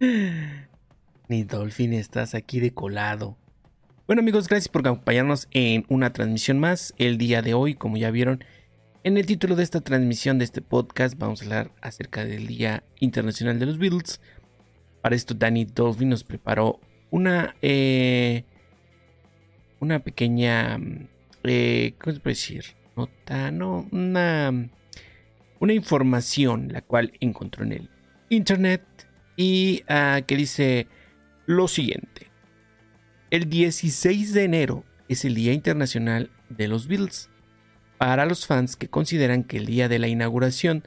Ni Dolphin, estás aquí de colado. Bueno amigos, gracias por acompañarnos en una transmisión más. El día de hoy, como ya vieron, en el título de esta transmisión de este podcast vamos a hablar acerca del Día Internacional de los Beatles. Para esto Danny Dolphin nos preparó una, eh, una pequeña, eh, ¿cómo se puede decir? Nota, no, una, una información la cual encontró en el internet y uh, que dice lo siguiente. El 16 de enero es el Día Internacional de los Beatles. Para los fans que consideran que el día de la inauguración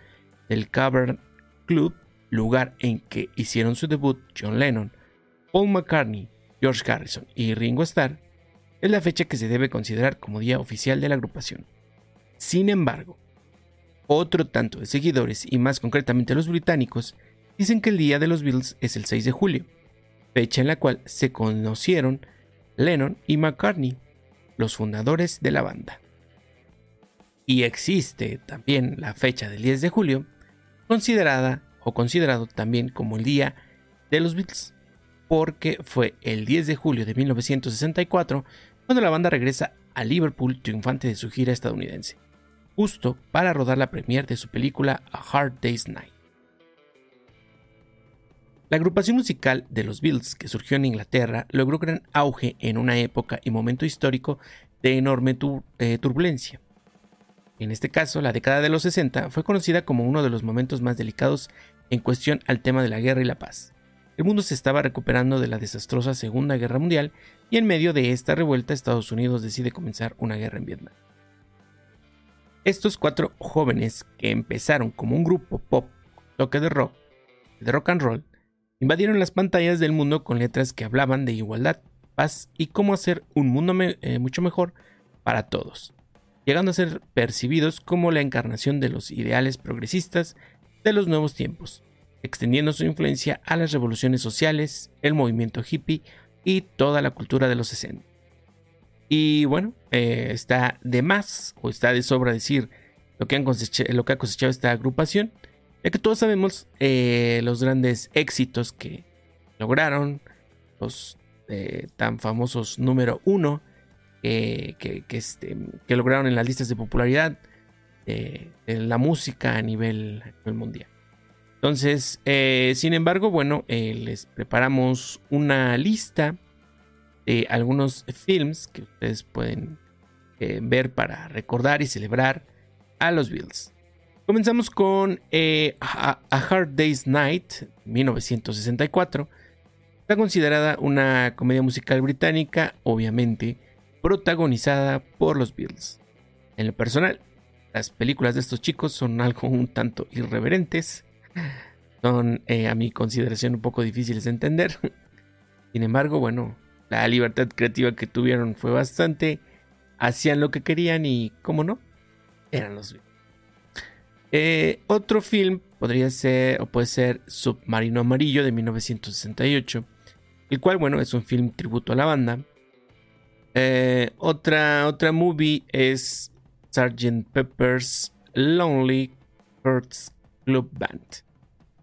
del Cavern Club, lugar en que hicieron su debut John Lennon, Paul McCartney, George Harrison y Ringo Starr, es la fecha que se debe considerar como día oficial de la agrupación. Sin embargo, otro tanto de seguidores, y más concretamente los británicos, dicen que el día de los Beatles es el 6 de julio, fecha en la cual se conocieron Lennon y McCartney, los fundadores de la banda. Y existe también la fecha del 10 de julio, considerada o considerado también como el día de los Beatles, porque fue el 10 de julio de 1964 cuando la banda regresa a Liverpool triunfante de su gira estadounidense, justo para rodar la premiere de su película A Hard Day's Night. La agrupación musical de los Beatles, que surgió en Inglaterra, logró gran auge en una época y momento histórico de enorme eh, turbulencia. En este caso, la década de los 60 fue conocida como uno de los momentos más delicados en cuestión al tema de la guerra y la paz. El mundo se estaba recuperando de la desastrosa Segunda Guerra Mundial y en medio de esta revuelta Estados Unidos decide comenzar una guerra en Vietnam. Estos cuatro jóvenes que empezaron como un grupo pop, toque de rock, de rock and roll, invadieron las pantallas del mundo con letras que hablaban de igualdad, paz y cómo hacer un mundo eh, mucho mejor para todos, llegando a ser percibidos como la encarnación de los ideales progresistas de los nuevos tiempos, extendiendo su influencia a las revoluciones sociales, el movimiento hippie y toda la cultura de los 60. Y bueno, eh, está de más o está de sobra decir lo que, han lo que ha cosechado esta agrupación ya que todos sabemos eh, los grandes éxitos que lograron, los eh, tan famosos número uno que, este, que, lograron en las listas de popularidad de la música a nivel, mundial. Entonces, eh, sin embargo, bueno, les preparamos una lista de algunos films que ustedes pueden ver para recordar y celebrar a los Bills. Comenzamos con eh, A Hard Day's Night, 1964. Está considerada una comedia musical británica, obviamente, protagonizada por los Beatles. En lo personal, las películas de estos chicos son algo un tanto irreverentes. Son, eh, a mi consideración, un poco difíciles de entender. Sin embargo, bueno, la libertad creativa que tuvieron fue bastante. Hacían lo que querían y, como no, eran los Beatles. Eh, otro film podría ser o puede ser Submarino Amarillo de 1968, el cual, bueno, es un film tributo a la banda. Eh, otra, otra movie es Sgt. Pepper's Lonely Hearts Club Band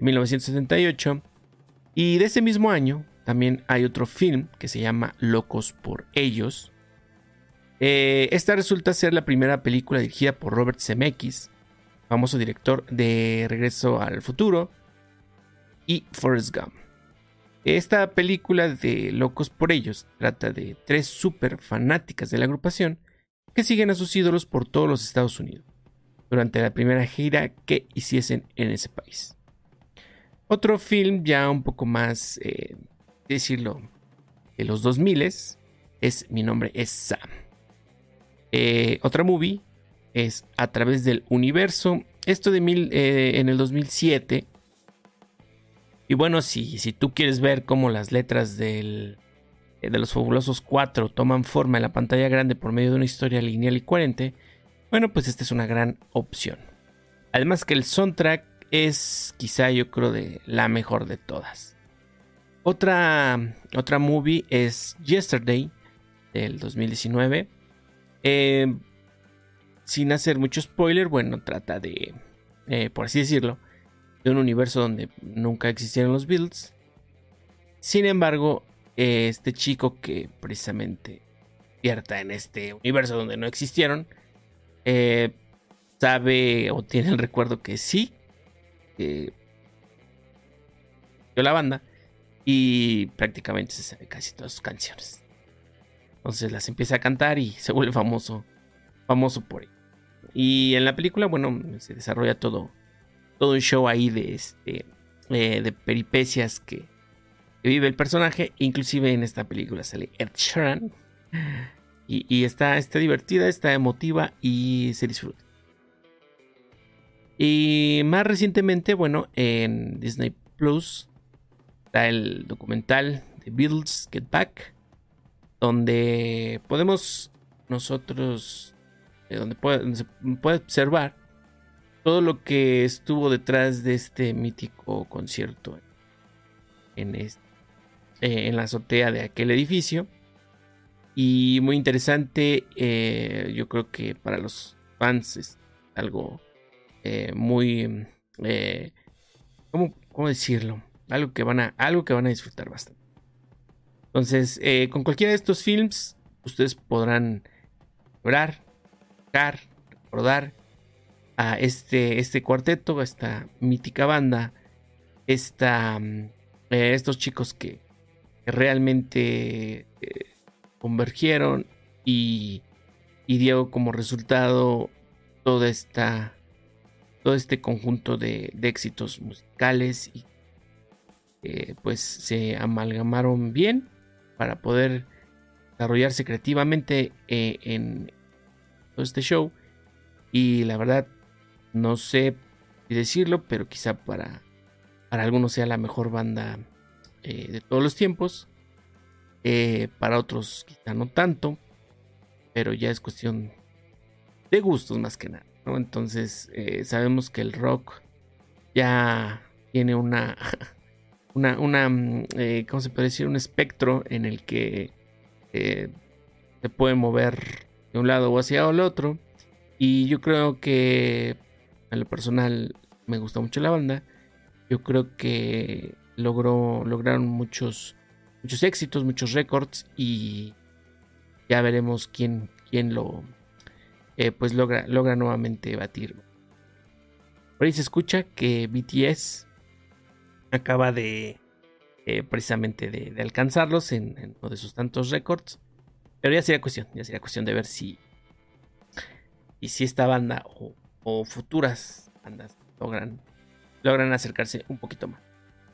de 1978. Y de ese mismo año también hay otro film que se llama Locos por Ellos. Eh, esta resulta ser la primera película dirigida por Robert Zemeckis famoso director de Regreso al Futuro y Forrest Gump. Esta película de Locos por ellos trata de tres super fanáticas de la agrupación que siguen a sus ídolos por todos los Estados Unidos durante la primera gira que hiciesen en ese país. Otro film ya un poco más, eh, decirlo, de los 2000 es Mi nombre es Sam. Eh, otra movie es A través del universo. Esto de mil, eh, en el 2007. Y bueno, si, si tú quieres ver cómo las letras del, eh, de los fabulosos 4 toman forma en la pantalla grande por medio de una historia lineal y coherente, bueno, pues esta es una gran opción. Además que el soundtrack es quizá yo creo de la mejor de todas. Otra, otra movie es Yesterday del 2019. Eh, sin hacer mucho spoiler, bueno, trata de, eh, por así decirlo, de un universo donde nunca existieron los Beatles. Sin embargo, este chico que precisamente despierta en este universo donde no existieron, eh, sabe o tiene el recuerdo que sí, que la banda y prácticamente se sabe casi todas sus canciones. Entonces las empieza a cantar y se vuelve famoso, famoso por ello. Y en la película, bueno, se desarrolla todo, todo un show ahí de este, eh, de peripecias que, vive el personaje. Inclusive en esta película sale Ed Sheeran y, y está, está divertida, está emotiva y se disfruta. Y más recientemente, bueno, en Disney Plus está el documental de Beatles Get Back, donde podemos nosotros, eh, donde, se puede observar todo lo que estuvo detrás de este mítico concierto en, eh, en la azotea de aquel edificio. Y muy interesante, eh, yo creo que para los fans es algo muy... Eh, ¿cómo, decirlo? Algo que, van a, algo que van a disfrutar bastante. Entonces, con cualquiera de estos films, ustedes podrán llorar, recordar a este, este cuarteto, a esta mítica banda, esta, mm, estos chicos que, realmente convergieron y, y dio como resultado toda esta todo este conjunto de, éxitos musicales y pues se amalgamaron bien para poder desarrollarse creativamente eh, en este show. Y la verdad no sé decirlo pero quizá para para algunos sea la mejor banda eh, de todos los tiempos. Eh, para otros quizá no tanto pero ya es cuestión de gustos más que nada entonces eh, sabemos que el rock ya tiene una, una, mm, ¿cómo se puede decir? Un espectro en el que se puede mover de un lado o hacia el otro. Y yo creo que a lo personal me gusta mucho la banda. Yo creo que logró, lograron muchos, muchos éxitos, muchos récords y ya veremos quién, quién lo, eh, pues logra, logra nuevamente batirlo. Por ahí se escucha que BTS acaba de eh, precisamente de, alcanzarlos en, uno de sus tantos récords. Pero ya sería cuestión, ya sería cuestión de ver si y si esta banda o, futuras bandas logran, logran acercarse un poquito más.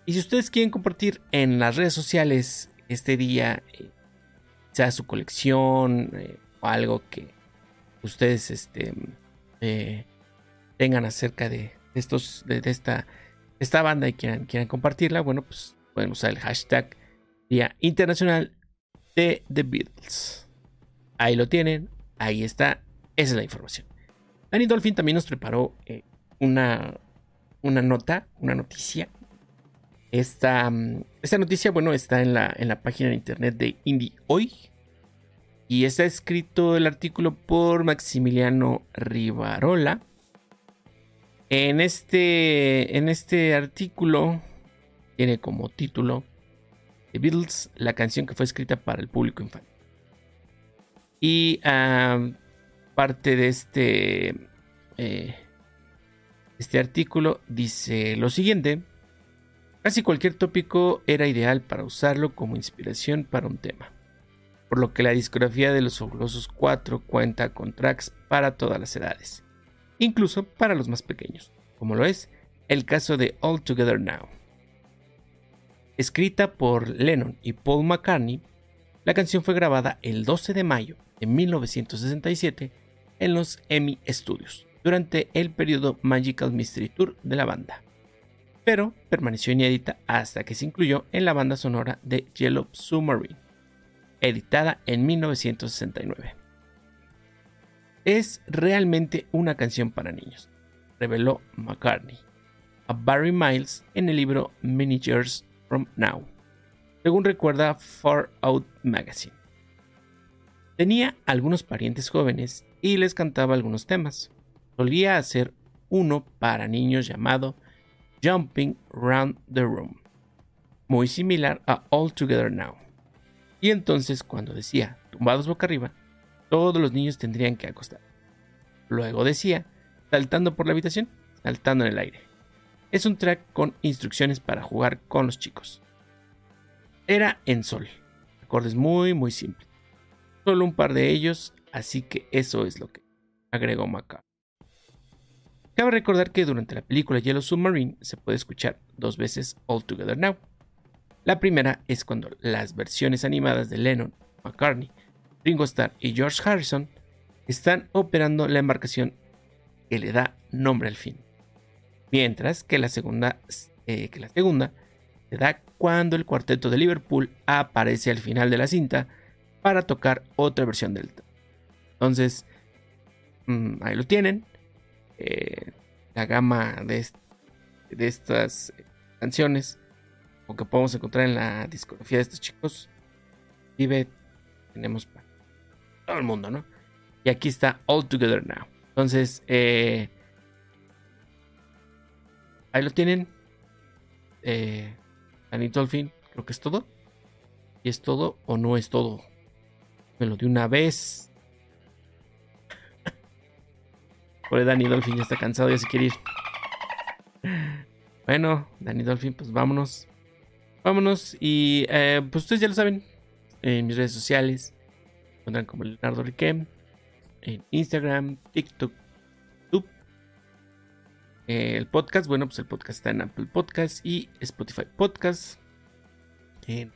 Y si ustedes quieren compartir en las redes sociales este día, eh, sea su colección o algo que, ustedes este, eh, tengan acerca de estos, de, esta, esta banda y quieran, quieran compartirla, bueno, pues pueden usar el hashtag Día Internacional de The Beatles. Ahí lo tienen, ahí está, esa es la información. Danny Dolphin también nos preparó eh, una, una nota, una noticia. Esta, esta noticia, bueno, está en la, en la página de internet de Indie Hoy. Y está escrito el artículo por Maximiliano Rivarola. En este, en este artículo tiene como título The Beatles, la canción que fue escrita para el público infantil. Y parte de este, eh, este artículo dice lo siguiente. Casi cualquier tópico era ideal para usarlo como inspiración para un tema por lo que la discografía de los Fabulosos 4 cuenta con tracks para todas las edades, incluso para los más pequeños, como lo es el caso de All Together Now. Escrita por Lennon y Paul McCartney, la canción fue grabada el 12 de mayo de 1967 en los Emmy Studios, durante el periodo Magical Mystery Tour de la banda, pero permaneció inédita hasta que se incluyó en la banda sonora de Yellow Submarine editada en 1969. Es realmente una canción para niños, reveló McCartney a Barry Miles en el libro Years from Now, según recuerda Far Out Magazine. Tenía algunos parientes jóvenes y les cantaba algunos temas. Solía hacer uno para niños llamado Jumping Round the Room. muy similar a All Together Now. Y entonces cuando decía tumbados boca arriba, todos los niños tendrían que acostar. Luego decía saltando por la habitación, saltando en el aire. Es un track con instrucciones para jugar con los chicos. Era en sol, acordes muy muy simples. Solo un par de ellos, así que eso es lo que agregó Macabre. Cabe recordar que durante la película Yellow Submarine se puede escuchar dos veces All Together Now. La primera es cuando las versiones animadas de Lennon, McCartney, Ringo Starr y George Harrison están operando la embarcación que le da nombre al fin. Mientras que la segunda, eh, que la segunda se da cuando el cuarteto de Liverpool aparece al final de la cinta para tocar otra versión del. Entonces, mm, ahí lo tienen. Eh, la gama de, de estas canciones o que podemos encontrar en la discografía de estos chicos. Vive, tenemos para todo el mundo, ¿no? Y aquí está All Together Now. Entonces, eh, ahí lo tienen. Eh, Anito al fin, creo que es todo. ¿Y es todo o no es todo? Me lo de una vez. Por Danny Dolphin ya está cansado, ya se quiere ir. Bueno, Danny Dolphin, pues vámonos. Vámonos. Y eh, pues ustedes ya lo saben. En mis redes sociales. Encuentran como Leonardo Riquem. En Instagram, TikTok. El podcast, bueno, pues el podcast está en Apple Podcast y Spotify Podcast. En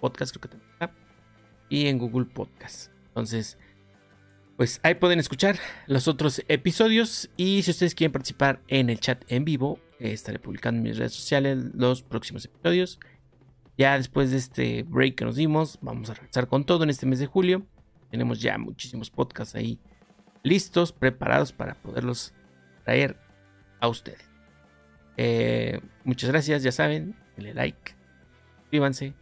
podcast creo que también está. Y en Google Podcast. Entonces, pues ahí pueden escuchar los otros episodios. Y si ustedes quieren participar en el chat en vivo, eh, estaré publicando en mis redes sociales los próximos episodios. Ya después de este break que nos dimos, vamos a regresar con todo en este mes de julio. Tenemos ya muchísimos podcasts ahí listos, preparados para poderlos traer a ustedes. Eh, muchas gracias, ya saben, denle like, suscríbanse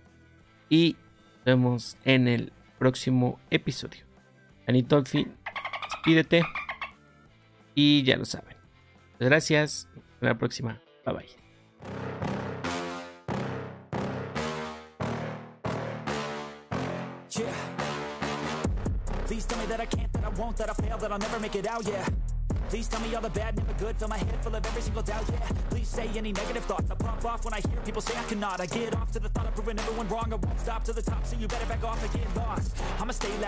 y nos vemos en el próximo episodio. Anitolfi, despídete y ya lo saben. Gracias, hasta la próxima, bye bye. Please tell me all the bad, never good, fill my head full of every single doubt, yeah. Please say any negative thoughts, I pop off when I hear people say I cannot. I get off to the thought of proving everyone wrong, I won't stop to the top, so you better back off and get lost. I'ma stay loud.